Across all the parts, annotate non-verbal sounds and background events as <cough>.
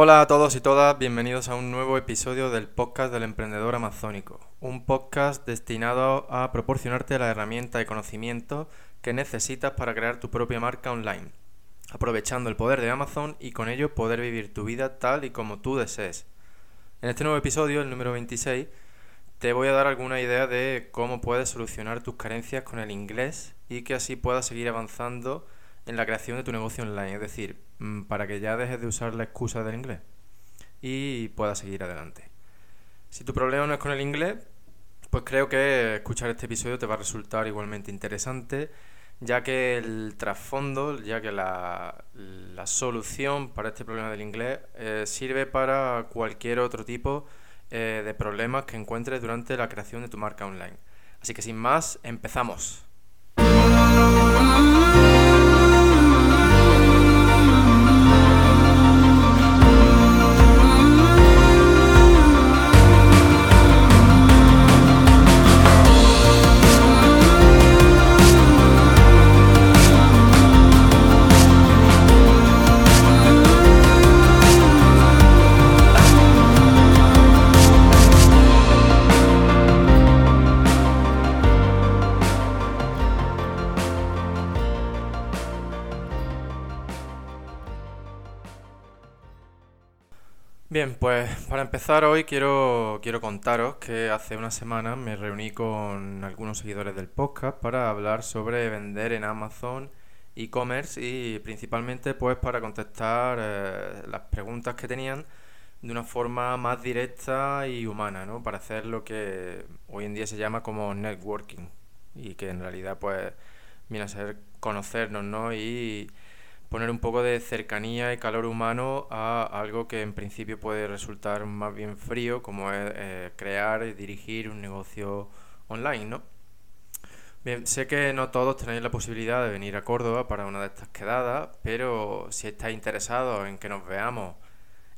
Hola a todos y todas, bienvenidos a un nuevo episodio del podcast del emprendedor amazónico, un podcast destinado a proporcionarte la herramienta y conocimiento que necesitas para crear tu propia marca online, aprovechando el poder de Amazon y con ello poder vivir tu vida tal y como tú desees. En este nuevo episodio, el número 26, te voy a dar alguna idea de cómo puedes solucionar tus carencias con el inglés y que así puedas seguir avanzando en la creación de tu negocio online, es decir, mm, para que ya dejes de usar la excusa del inglés y puedas seguir adelante. Si tu problema no es con el inglés, pues creo que escuchar este episodio te va a resultar igualmente interesante, ya que el trasfondo, ya que la, solución para este problema del inglés eh, sirve para cualquier otro tipo eh, de problemas que encuentres durante la creación de tu marca online. Así que sin más, empezamos. Bien, pues para empezar hoy quiero, quiero contaros que hace una semana me reuní con algunos seguidores del podcast para hablar sobre vender en Amazon e-commerce y principalmente pues para contestar eh, las preguntas que tenían de una forma más directa y humana, ¿no? Para hacer lo que hoy en día se llama como networking y que en realidad pues viene a ser conocernos, ¿no? Y poner un poco de cercanía y calor humano a algo que en principio puede resultar más bien frío, como es eh, crear y dirigir un negocio online, ¿no? Bien, sé que no todos tenéis la posibilidad de venir a Córdoba para una de estas quedadas, pero si estáis interesados en que nos veamos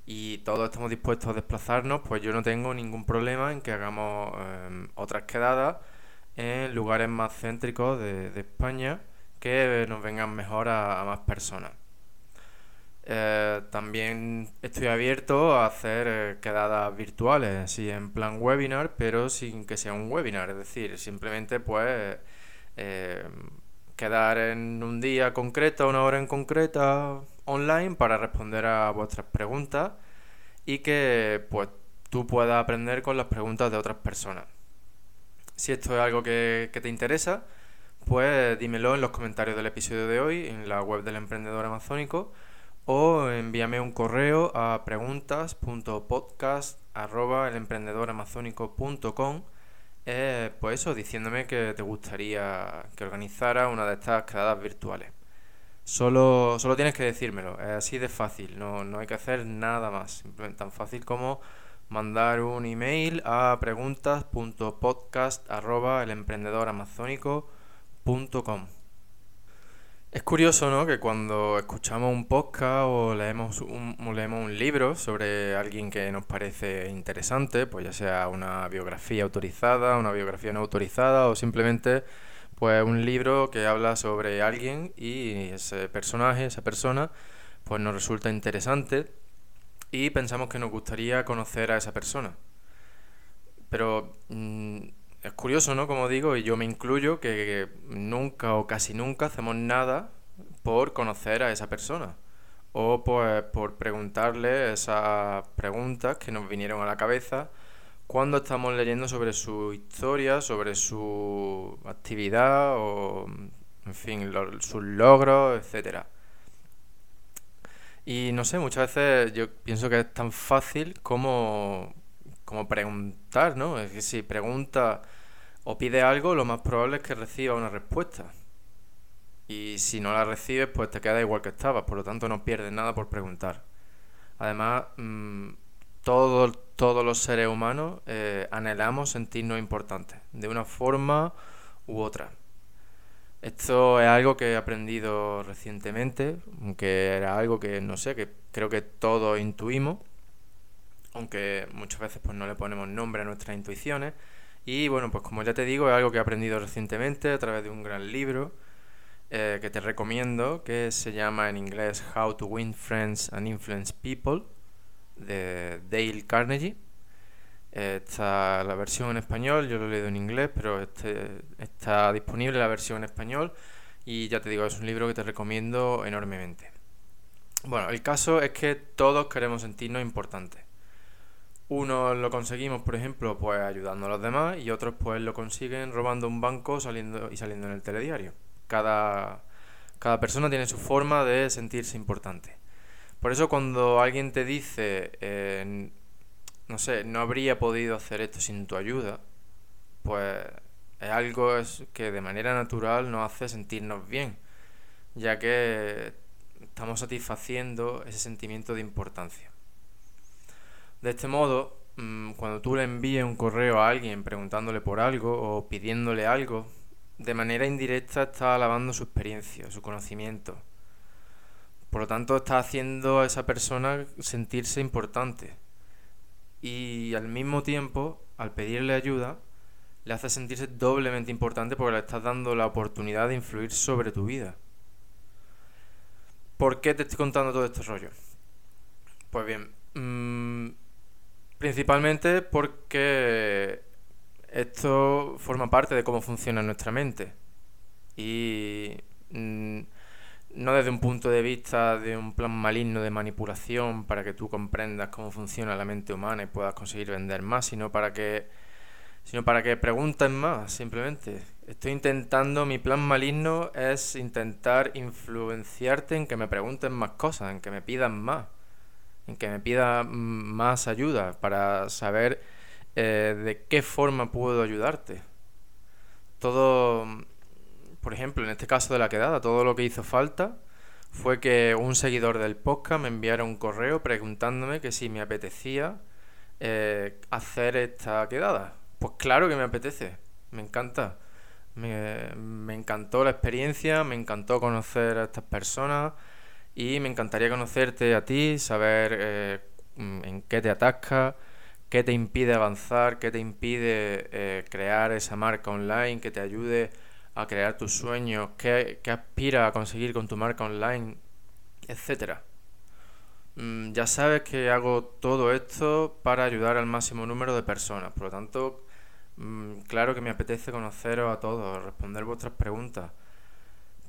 y todos estamos dispuestos a desplazarnos, pues yo no tengo ningún problema en que hagamos em, otras quedadas en lugares más céntricos de, de España que nos vengan mejor a, más personas. Eh, también estoy abierto a hacer eh, quedadas virtuales, así en plan webinar, pero sin que sea un webinar, es decir, simplemente pues eh, quedar en un día concreto, una hora en concreta online para responder a vuestras preguntas y que pues tú puedas aprender con las preguntas de otras personas. Si esto es algo que te interesa, pues dímelo en los comentarios del episodio de hoy en la web del emprendedor amazónico o envíame un correo a preguntas.podcast@elemprendedoramazónico.com eh, pues eso, diciéndome que te gustaría que organizara una de estas quedadas virtuales. Solo, solo tienes que decírmelo, es así de fácil, no, no hay que hacer nada más, simplemente tan fácil como mandar un email a preguntas.podcast@elemprendedoramazónico.com es curioso, ¿no? Que cuando escuchamos un podcast o leemos un, leemos un libro sobre alguien que nos parece interesante, pues ya sea una biografía autorizada, una biografía no autorizada o simplemente pues un libro que habla sobre alguien y ese personaje, esa persona, pues nos resulta interesante y pensamos que nos gustaría conocer a esa persona. Pero mm, es curioso, ¿no? Como digo, y yo me incluyo, que, nunca o casi nunca hacemos nada por conocer a esa persona. O pues por preguntarle esas preguntas que nos vinieron a la cabeza cuando estamos leyendo sobre su historia, sobre su actividad o, en fin, sus logros, etcétera. Y no sé, muchas veces yo pienso que es tan fácil como como preguntar, ¿no? Es que si pregunta o pide algo, lo más probable es que reciba una respuesta. Y si no la recibes, pues te queda igual que estabas, por lo tanto no pierdes nada por preguntar. Además, mm, todos, los seres humanos eh, anhelamos sentirnos importantes, de una forma u otra. Esto es algo que he aprendido recientemente, aunque era algo que no sé, que creo que todos intuimos aunque muchas veces pues no le ponemos nombre a nuestras intuiciones. Y bueno, pues como ya te digo, es algo que he aprendido recientemente a través de un gran libro eh, que te recomiendo, que se llama en inglés How to Win Friends and Influence People. de Dale Carnegie. Está la versión en español, yo lo he leído en inglés, pero este, está disponible la versión en español y ya te digo, es un libro que te recomiendo enormemente. Bueno, el caso es que todos queremos sentirnos importantes. Unos lo conseguimos, por ejemplo, pues ayudando a los demás y otros pues lo consiguen robando un banco saliendo y saliendo en el telediario. Cada, cada persona tiene su forma de sentirse importante. Por eso cuando alguien te dice, eh, no sé, no habría podido hacer esto sin tu ayuda, pues es algo que de manera natural nos hace sentirnos bien, ya que estamos satisfaciendo ese sentimiento de importancia. De este modo, mm, cuando tú le envíes un correo a alguien preguntándole por algo o pidiéndole algo, de manera indirecta está alabando su experiencia, su conocimiento. Por lo tanto, está haciendo a esa persona sentirse importante. Y al mismo tiempo, al pedirle ayuda, le hace sentirse doblemente importante porque le estás dando la oportunidad de influir sobre tu vida. ¿Por qué te estoy contando todo este rollo? Pues bien, mmm, Principalmente porque esto forma parte de cómo funciona nuestra mente. Y mm, no desde un punto de vista de un plan maligno de manipulación para que tú comprendas cómo funciona la mente humana y puedas conseguir vender más, sino para que sino para que pregunten más, simplemente. Estoy intentando, mi plan maligno es intentar influenciarte en que me pregunten más cosas, en que me pidan más en que me pida más ayuda para saber eh, de qué forma puedo ayudarte. Todo, por ejemplo, en este caso de la quedada, todo lo que hizo falta fue que un seguidor del podcast me enviara un correo preguntándome que si me apetecía eh, hacer esta quedada. Pues claro que me apetece, me encanta. Me, me encantó la experiencia, me encantó conocer a estas personas y me encantaría conocerte a ti, saber eh, mm, en qué te atasca, qué te impide avanzar, qué te impide eh, crear esa marca online que te ayude a crear tus sueños, qué, qué aspira a conseguir con tu marca online, etcétera. Mm, ya sabes que hago todo esto para ayudar al máximo número de personas, por lo tanto, mm, claro que me apetece conoceros a todos, responder vuestras preguntas.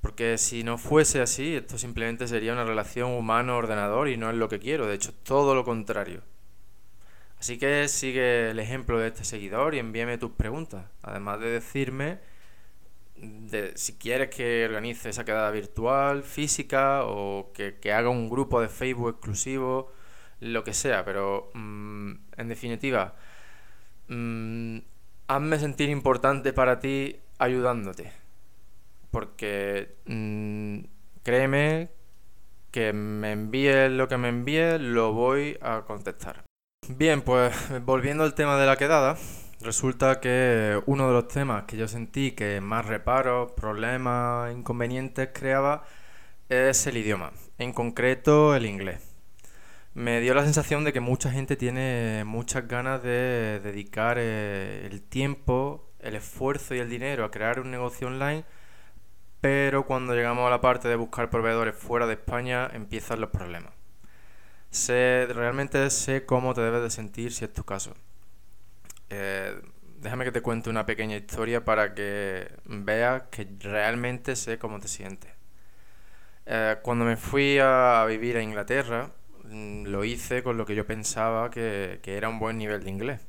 Porque si no fuese así, esto simplemente sería una relación humano-ordenador y no es lo que quiero, de hecho todo lo contrario. Así que sigue el ejemplo de este seguidor y envíame tus preguntas, además de decirme de, si quieres que organice esa quedada virtual, física o que, haga un grupo de Facebook exclusivo, lo que sea, pero mm, en definitiva, mm, hazme sentir importante para ti ayudándote porque mm, créeme que me envíes lo que me envíes, lo voy a contestar. Bien, pues <laughs> volviendo al tema de la quedada, resulta que uno de los temas que yo sentí que más reparos, problemas, inconvenientes creaba es el idioma, en concreto el inglés. Me dio la sensación de que mucha gente tiene muchas ganas de dedicar eh, el tiempo, el esfuerzo y el dinero a crear un negocio online, pero cuando llegamos a la parte de buscar proveedores fuera de España empiezan los problemas. Sé, realmente sé cómo te debes de sentir si es tu caso. Eh, déjame que te cuente una pequeña historia para que veas que realmente sé cómo te sientes. Eh, cuando me fui a vivir a Inglaterra, mm, lo hice con lo que yo pensaba que, era un buen nivel de inglés.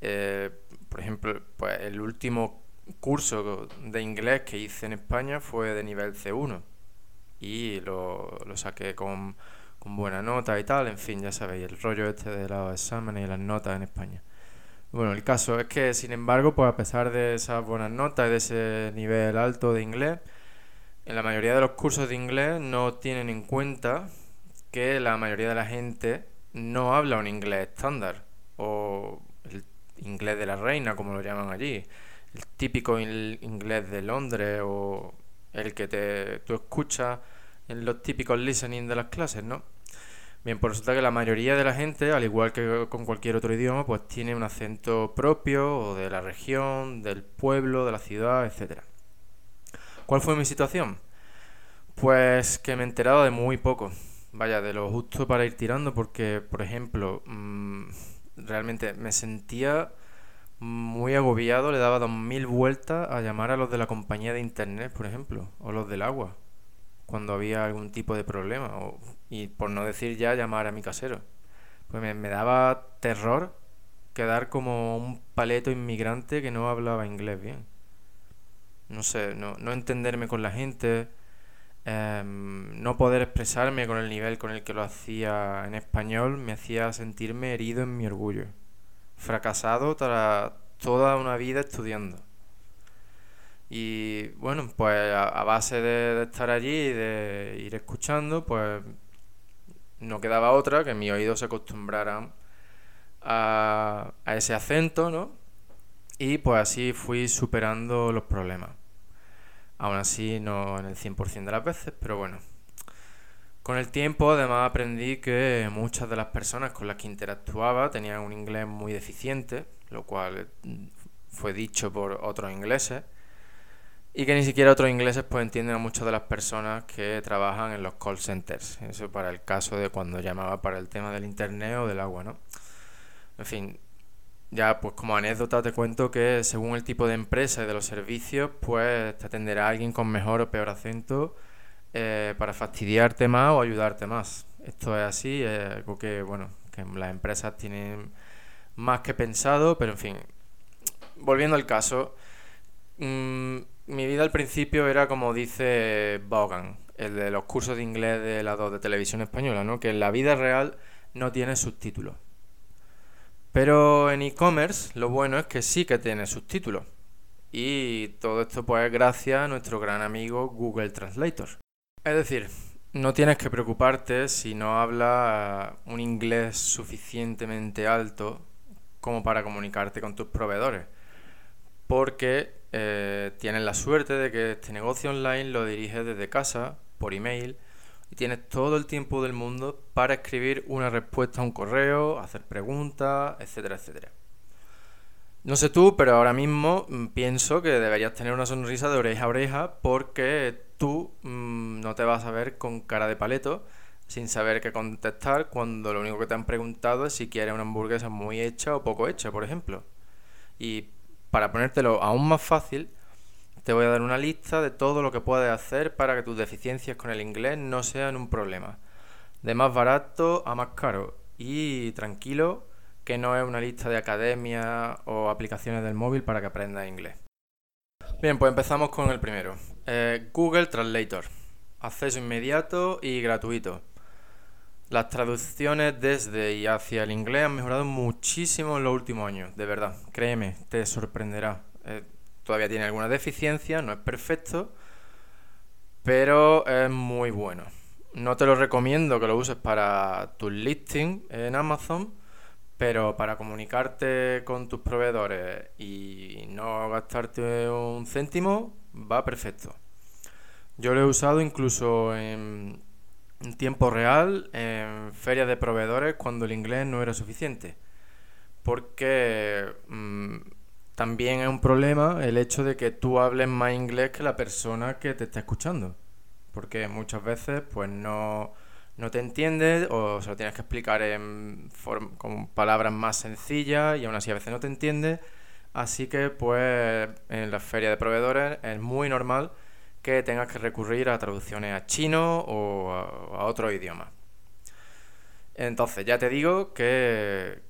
Eh, por ejemplo, pues el último curso de inglés que hice en España fue de nivel C1 y lo, lo saqué con, con, buena nota y tal, en fin, ya sabéis, el rollo este de los exámenes y las notas en España. Bueno, el caso es que, sin embargo, pues a pesar de esas buenas notas y de ese nivel alto de inglés, en la mayoría de los cursos de inglés no tienen en cuenta que la mayoría de la gente no habla un inglés estándar o el inglés de la reina, como lo llaman allí el típico inglés de Londres o el que te, tú escuchas en los típicos listening de las clases, ¿no? Bien, pues resulta que la mayoría de la gente, al igual que con cualquier otro idioma, pues tiene un acento propio o de la región, del pueblo, de la ciudad, etc. ¿Cuál fue mi situación? Pues que me he enterado de muy poco. vaya, de lo justo para ir tirando, porque, por ejemplo, mm, realmente me sentía muy agobiado, le daba dos mil vueltas a llamar a los de la compañía de internet, por ejemplo, o los del agua, cuando había algún tipo de problema, o, y por no decir ya llamar a mi casero. Pues me, me daba terror quedar como un paleto inmigrante que no hablaba inglés bien. No sé, no, no entenderme con la gente, em, no poder expresarme con el nivel con el que lo hacía en español me hacía sentirme herido en mi orgullo fracasado tras toda una vida estudiando. Y bueno, pues a, base de, estar allí y de ir escuchando, pues no quedaba otra que mis oídos se acostumbraran a, a ese acento, ¿no? Y pues así fui superando los problemas. Aún así no en el 100% de las veces, pero bueno. Con el tiempo además aprendí que muchas de las personas con las que interactuaba tenían un inglés muy deficiente, lo cual mm, fue dicho por otros ingleses, y que ni siquiera otros ingleses pues entienden a muchas de las personas que trabajan en los call centers. Eso para el caso de cuando llamaba para el tema del internet o del agua, ¿no? En fin, ya pues como anécdota te cuento que según el tipo de empresa y de los servicios, pues te atenderá alguien con mejor o peor acento eh, para fastidiarte más o ayudarte más. Esto es así, es algo que, bueno, que las empresas tienen más que pensado, pero en fin, volviendo al caso, mm, mi vida al principio era como dice Vaughan, el de los cursos de inglés de la 2 de televisión española, ¿no? que en la vida real no tiene subtítulos. Pero en e-commerce lo bueno es que sí que tiene subtítulos. Y todo esto pues gracias a nuestro gran amigo Google Translator. Es decir, no tienes que preocuparte si no hablas un inglés suficientemente alto como para comunicarte con tus proveedores, porque eh, tienes la suerte de que este negocio online lo diriges desde casa, por email, y tienes todo el tiempo del mundo para escribir una respuesta a un correo, hacer preguntas, etcétera, etcétera. No sé tú, pero ahora mismo mm, pienso que deberías tener una sonrisa de oreja a oreja porque tú mm, no te vas a ver con cara de paleto sin saber qué contestar cuando lo único que te han preguntado es si quieres una hamburguesa muy hecha o poco hecha, por ejemplo. Y para ponértelo aún más fácil, te voy a dar una lista de todo lo que puedes hacer para que tus deficiencias con el inglés no sean un problema. De más barato a más caro. Y tranquilo, que no es una lista de academia o aplicaciones del móvil para que aprendas inglés. Bien, pues empezamos con el primero. Eh, Google Translator. Acceso inmediato y gratuito. Las traducciones desde y hacia el inglés han mejorado muchísimo en los últimos años, de verdad. Créeme, te sorprenderá. Eh, todavía tiene alguna deficiencia, no es perfecto, pero es muy bueno. No te lo recomiendo que lo uses para tus listings en Amazon, pero para comunicarte con tus proveedores y no gastarte un céntimo, va perfecto. Yo lo he usado incluso en, tiempo real, en ferias de proveedores, cuando el inglés no era suficiente. Porque mm, también es un problema el hecho de que tú hables más inglés que la persona que te está escuchando. Porque muchas veces, pues no no te entiendes o se lo tienes que explicar en con palabras más sencillas y aún así a veces no te entiendes. Así que pues en la feria de proveedores es muy normal que tengas que recurrir a traducciones a chino o a, otro idioma. Entonces ya te digo que,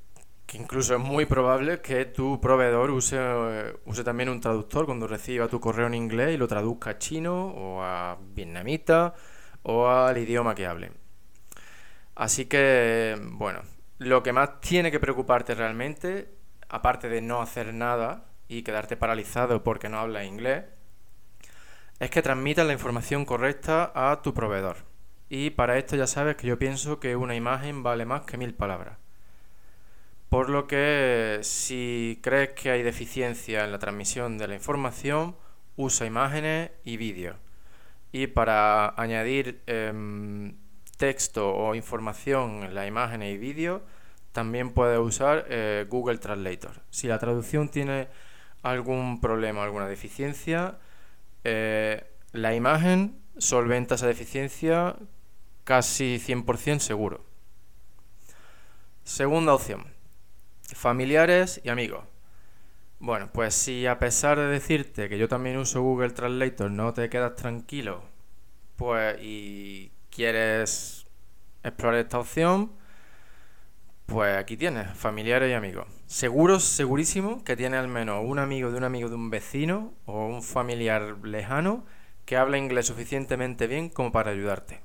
que, incluso es muy probable que tu proveedor use, use también un traductor cuando reciba tu correo en inglés y lo traduzca a chino o a vietnamita o al idioma que hable. Así que, bueno, lo que más tiene que preocuparte realmente, aparte de no hacer nada y quedarte paralizado porque no hablas inglés, es que transmitas la información correcta a tu proveedor. Y para esto ya sabes que yo pienso que una imagen vale más que mil palabras. Por lo que si crees que hay deficiencia en la transmisión de la información, usa imágenes y vídeos. Y para añadir em, texto o información en las imágenes y vídeos, también puedes usar eh, Google Translator. Si la traducción tiene algún problema, alguna deficiencia, eh, la imagen solventa esa deficiencia casi 100% seguro. Segunda opción, familiares y amigos. Bueno, pues si a pesar de decirte que yo también uso Google Translator no te quedas tranquilo, pues y quieres explorar esta opción, pues aquí tienes, familiares y amigos. Seguro, segurísimo que tienes al menos un amigo de un amigo de un vecino o un familiar lejano que habla inglés suficientemente bien como para ayudarte.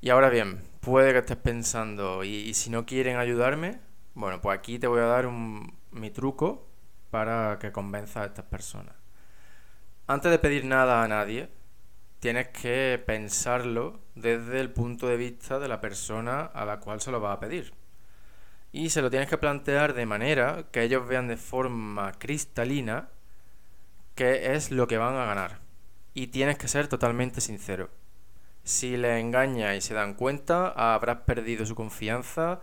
Y ahora bien, puede que estés pensando, ¿y, si no quieren ayudarme? Bueno, pues aquí te voy a dar un, mi truco para que convenza a estas personas. Antes de pedir nada a nadie, tienes que pensarlo desde el punto de vista de la persona a la cual se lo va a pedir. Y se lo tienes que plantear de manera que ellos vean de forma cristalina qué es lo que van a ganar. Y tienes que ser totalmente sincero. Si les engañas y se dan cuenta, habrás perdido su confianza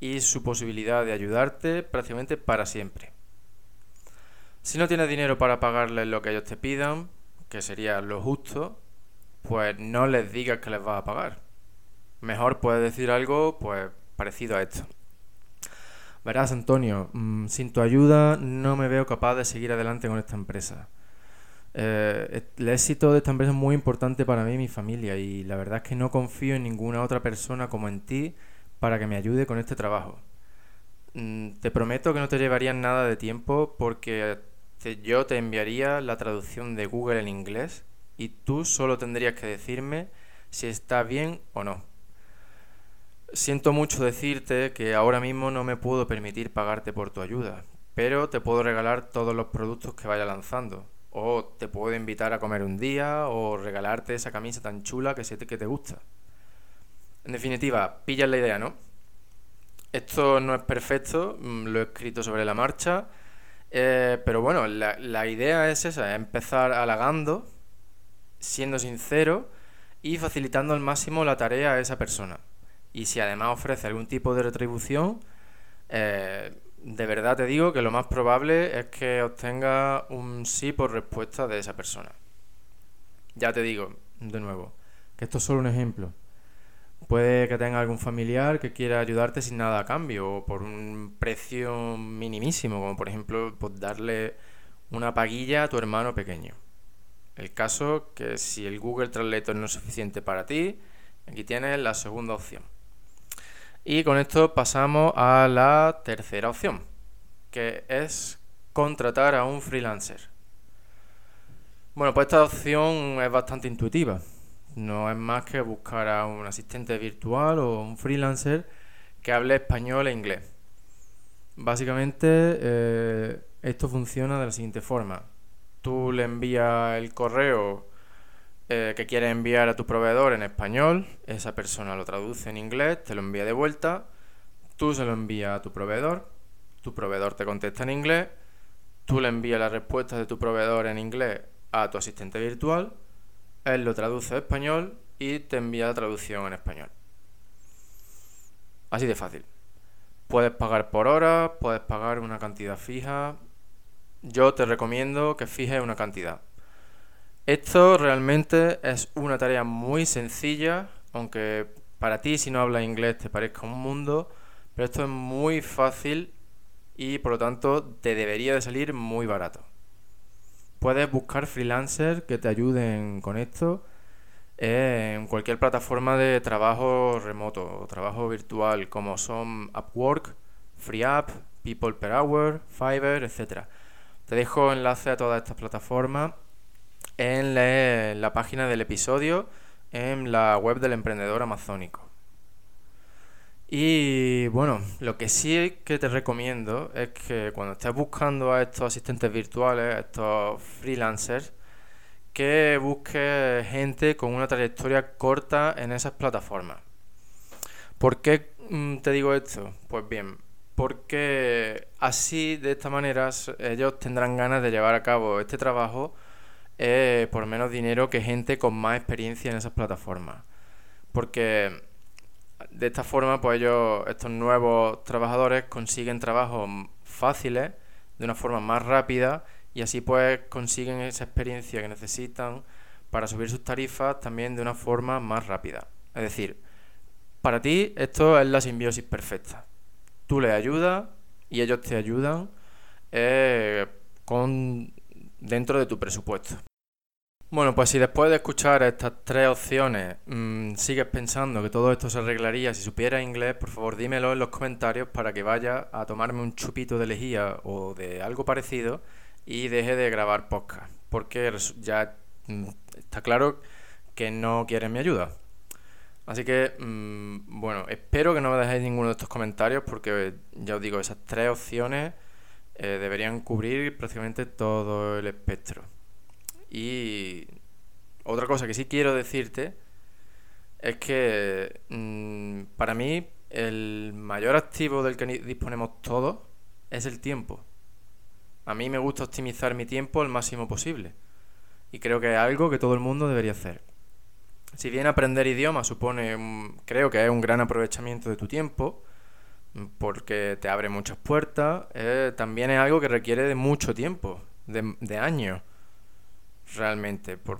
y su posibilidad de ayudarte prácticamente para siempre. Si no tienes dinero para pagarles lo que ellos te pidan, que sería lo justo, pues no les digas que les vas a pagar. Mejor puedes decir algo pues parecido a esto. Verás, Antonio, mm, sin tu ayuda no me veo capaz de seguir adelante con esta empresa. Eh, el éxito de esta empresa es muy importante para mí y mi familia y la verdad es que no confío en ninguna otra persona como en ti para que me ayude con este trabajo. Mm, te prometo que no te llevaría nada de tiempo porque yo te enviaría la traducción de Google en inglés y tú solo tendrías que decirme si está bien o no. Siento mucho decirte que ahora mismo no me puedo permitir pagarte por tu ayuda, pero te puedo regalar todos los productos que vaya lanzando. O te puedo invitar a comer un día o regalarte esa camisa tan chula que sé que te gusta. En definitiva, pillas la idea, ¿no? Esto no es perfecto, mm, lo he escrito sobre la marcha, eh, pero bueno, la, la idea es esa, es empezar halagando siendo sincero y facilitando al máximo la tarea a esa persona. Y si además ofrece algún tipo de retribución, eh, de verdad te digo que lo más probable es que obtenga un sí por respuesta de esa persona. Ya te digo, de nuevo, que esto es solo un ejemplo. Puede que tenga algún familiar que quiera ayudarte sin nada a cambio o por un precio minimísimo, como por ejemplo pues darle una paguilla a tu hermano pequeño. El caso que si el Google Translator no es suficiente para ti, aquí tienes la segunda opción. Y con esto pasamos a la tercera opción, que es contratar a un freelancer. Bueno, pues esta opción es bastante intuitiva. No es más que buscar a un asistente virtual o un freelancer que hable español e inglés. Básicamente, eh, esto funciona de la siguiente forma tú le envías el correo eh, que quieres enviar a tu proveedor en español, esa persona lo traduce en inglés, te lo envía de vuelta, tú se lo envías a tu proveedor, tu proveedor te contesta en inglés, tú le envías la respuesta de tu proveedor en inglés a tu asistente virtual, él lo traduce a español y te envía la traducción en español. Así de fácil. Puedes pagar por hora, puedes pagar una cantidad fija, yo te recomiendo que fijes una cantidad. Esto realmente es una tarea muy sencilla, aunque para ti si no hablas inglés te parezca un mundo, pero esto es muy fácil y por lo tanto te debería de salir muy barato. Puedes buscar freelancers que te ayuden con esto en cualquier plataforma de trabajo remoto o trabajo virtual como son Upwork, FreeUp, People Per Hour, Fiverr, etc. Te dejo enlace a todas estas plataformas en la, página del episodio en la web del emprendedor amazónico. Y bueno, lo que sí que te recomiendo es que cuando estés buscando a estos asistentes virtuales, a estos freelancers, que busques gente con una trayectoria corta en esas plataformas. ¿Por qué mm, te digo esto? Pues bien, porque así, de esta manera, ellos tendrán ganas de llevar a cabo este trabajo eh, por menos dinero que gente con más experiencia en esas plataformas. Porque de esta forma, pues ellos, estos nuevos trabajadores consiguen trabajos fáciles, de una forma más rápida, y así pues consiguen esa experiencia que necesitan para subir sus tarifas también de una forma más rápida. Es decir, para ti esto es la simbiosis perfecta. Tú les ayudas y ellos te ayudan eh, con, dentro de tu presupuesto. Bueno, pues si después de escuchar estas tres opciones mm, sigues pensando que todo esto se arreglaría si supieras inglés, por favor dímelo en los comentarios para que vaya a tomarme un chupito de lejía o de algo parecido y deje de grabar podcast. Porque ya mm, está claro que no quieres mi ayuda. Así que, mm, bueno, espero que no me dejéis ninguno de estos comentarios porque ya os digo, esas tres opciones eh, deberían cubrir prácticamente todo el espectro. Y otra cosa que sí quiero decirte es que mm, para mí el mayor activo del que disponemos todos es el tiempo. A mí me gusta optimizar mi tiempo al máximo posible. Y creo que es algo que todo el mundo debería hacer. Si bien aprender idiomas supone, creo que es un gran aprovechamiento de tu tiempo, porque te abre muchas puertas, eh, también es algo que requiere de mucho tiempo, de, de años realmente. Por,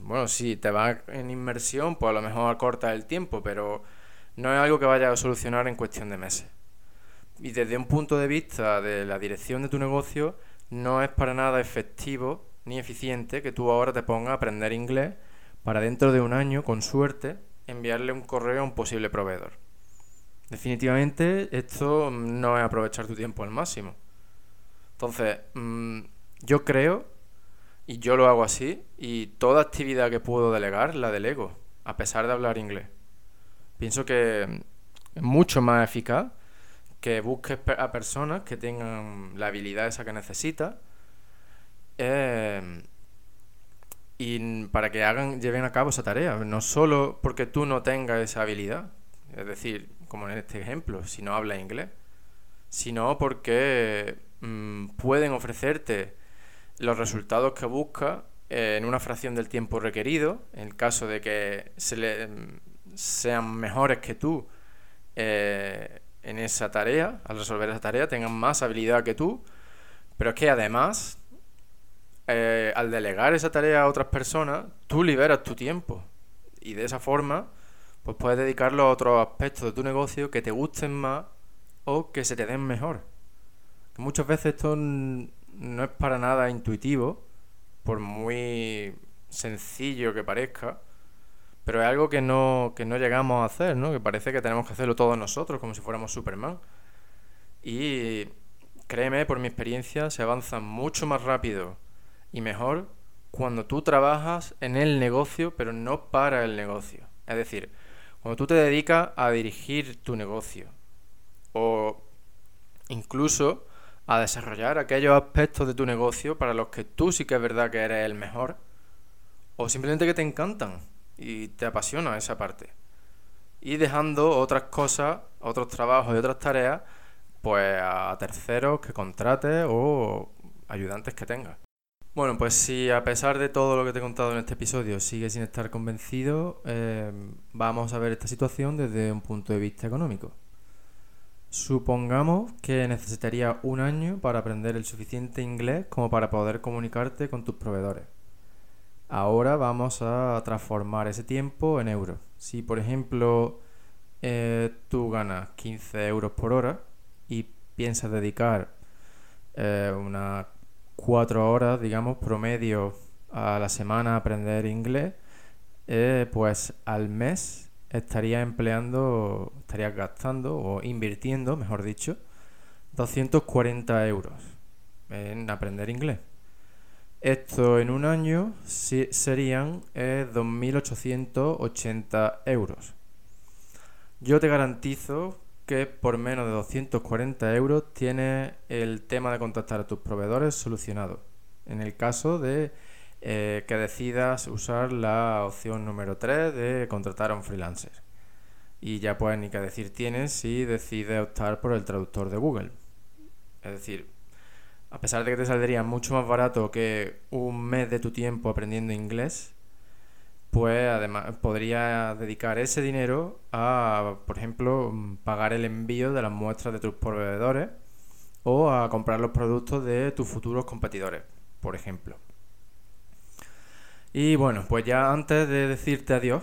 bueno, si te vas en inmersión, pues a lo mejor acorta el tiempo, pero no es algo que vaya a solucionar en cuestión de meses. Y desde un punto de vista de la dirección de tu negocio, no es para nada efectivo ni eficiente que tú ahora te pongas a aprender inglés para dentro de un año, con suerte, enviarle un correo a un posible proveedor. Definitivamente esto no es aprovechar tu tiempo al máximo. Entonces, mm, yo creo y yo lo hago así y toda actividad que puedo delegar la delego, a pesar de hablar inglés. Pienso que es mucho más eficaz que busques a personas que tengan la habilidad esa que necesitas y para que hagan, lleven a cabo esa tarea. No solo porque tú no tengas esa habilidad, es decir, como en este ejemplo, si no hablas inglés, sino porque mm, pueden ofrecerte los resultados que busca eh, en una fracción del tiempo requerido, en el caso de que se le, sean mejores que tú eh, en esa tarea, al resolver esa tarea, tengan más habilidad que tú, pero es que además, eh, al delegar esa tarea a otras personas, tú liberas tu tiempo y de esa forma, pues puedes dedicarlo a otros aspectos de tu negocio que te gusten más o que se te den mejor. Muchas veces esto no es para nada intuitivo, por muy sencillo que parezca, pero es algo que no, que no llegamos a hacer, ¿no? Que parece que tenemos que hacerlo todos nosotros, como si fuéramos Superman. Y créeme, por mi experiencia, se avanza mucho más rápido y mejor cuando tú trabajas en el negocio, pero no para el negocio. Es decir, cuando tú te dedicas a dirigir tu negocio. O incluso a desarrollar aquellos aspectos de tu negocio para los que tú sí que es verdad que eres el mejor, o simplemente que te encantan y te apasiona esa parte. Y dejando otras cosas, otros trabajos y otras tareas, pues a terceros que contrates o ayudantes que tengas. Bueno, pues si a pesar de todo lo que te he contado en este episodio sigues sin estar convencido, eh, vamos a ver esta situación desde un punto de vista económico. Supongamos que necesitarías un año para aprender el suficiente inglés como para poder comunicarte con tus proveedores. Ahora vamos a transformar ese tiempo en euros. Si por ejemplo eh, tú ganas 15 euros por hora y piensas dedicar eh, unas 4 horas, digamos, promedio a la semana aprender inglés, eh, pues al mes estaría empleando, estaría gastando o invirtiendo, mejor dicho, 240 euros en aprender inglés. Esto en un año serían 2.880 eh, euros. Yo te garantizo que por menos de 240 euros tienes el tema de contactar a tus proveedores solucionado. En el caso de eh, que decidas usar la opción número 3 de contratar a un freelancer. Y ya puedes ni que decir tienes si decides optar por el traductor de Google. Es decir, a pesar de que te saldría mucho más barato que un mes de tu tiempo aprendiendo inglés, pues además podrías dedicar ese dinero a, por ejemplo, pagar el envío de las muestras de tus proveedores o a comprar los productos de tus futuros competidores, por ejemplo. Y bueno, pues ya antes de decirte adiós,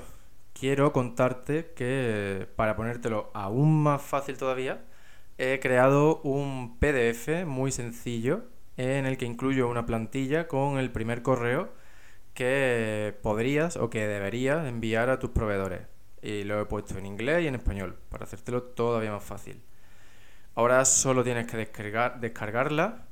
quiero contarte que para ponértelo aún más fácil todavía, he creado un PDF muy sencillo en el que incluyo una plantilla con el primer correo que podrías o que deberías enviar a tus proveedores. Y lo he puesto en inglés y en español para hacértelo todavía más fácil. Ahora solo tienes que descargar, descargarla,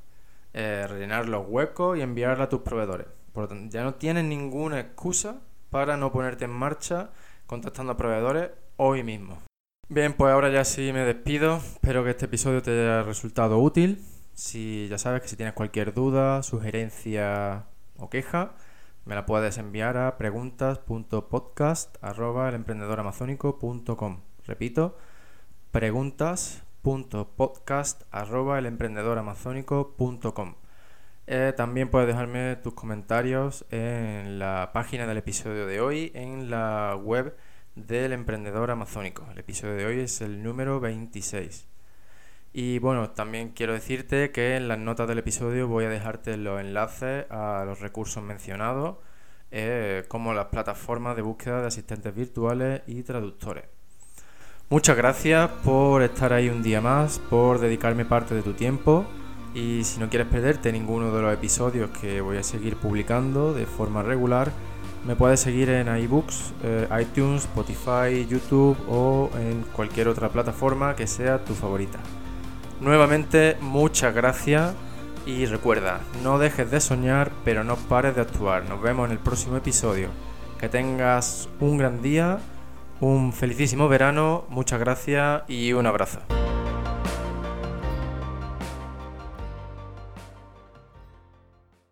eh, rellenar los huecos y enviarla a tus proveedores. Por lo tanto, ya no tienes ninguna excusa para no ponerte en marcha contactando a proveedores hoy mismo. Bien, pues ahora ya sí me despido. Espero que este episodio te haya resultado útil. Si ya sabes que si tienes cualquier duda, sugerencia o queja, me la puedes enviar a preguntas.podcast.elemprendedoramazónico.com Repito, preguntas.podcast.elemprendedoramazónico.com eh, también puedes dejarme tus comentarios en la página del episodio de hoy, en la web del emprendedor amazónico. El episodio de hoy es el número 26. Y bueno, también quiero decirte que en las notas del episodio voy a dejarte los enlaces a los recursos mencionados, eh, como las plataformas de búsqueda de asistentes virtuales y traductores. Muchas gracias por estar ahí un día más, por dedicarme parte de tu tiempo y si no quieres perderte ninguno de los episodios que voy a seguir publicando de forma regular, me puedes seguir en iBooks, eh, iTunes, Spotify, YouTube o en cualquier otra plataforma que sea tu favorita. Nuevamente, muchas gracias y recuerda, no dejes de soñar, pero no pares de actuar. Nos vemos en el próximo episodio. Que tengas un gran día, un felicísimo verano, muchas gracias y un abrazo.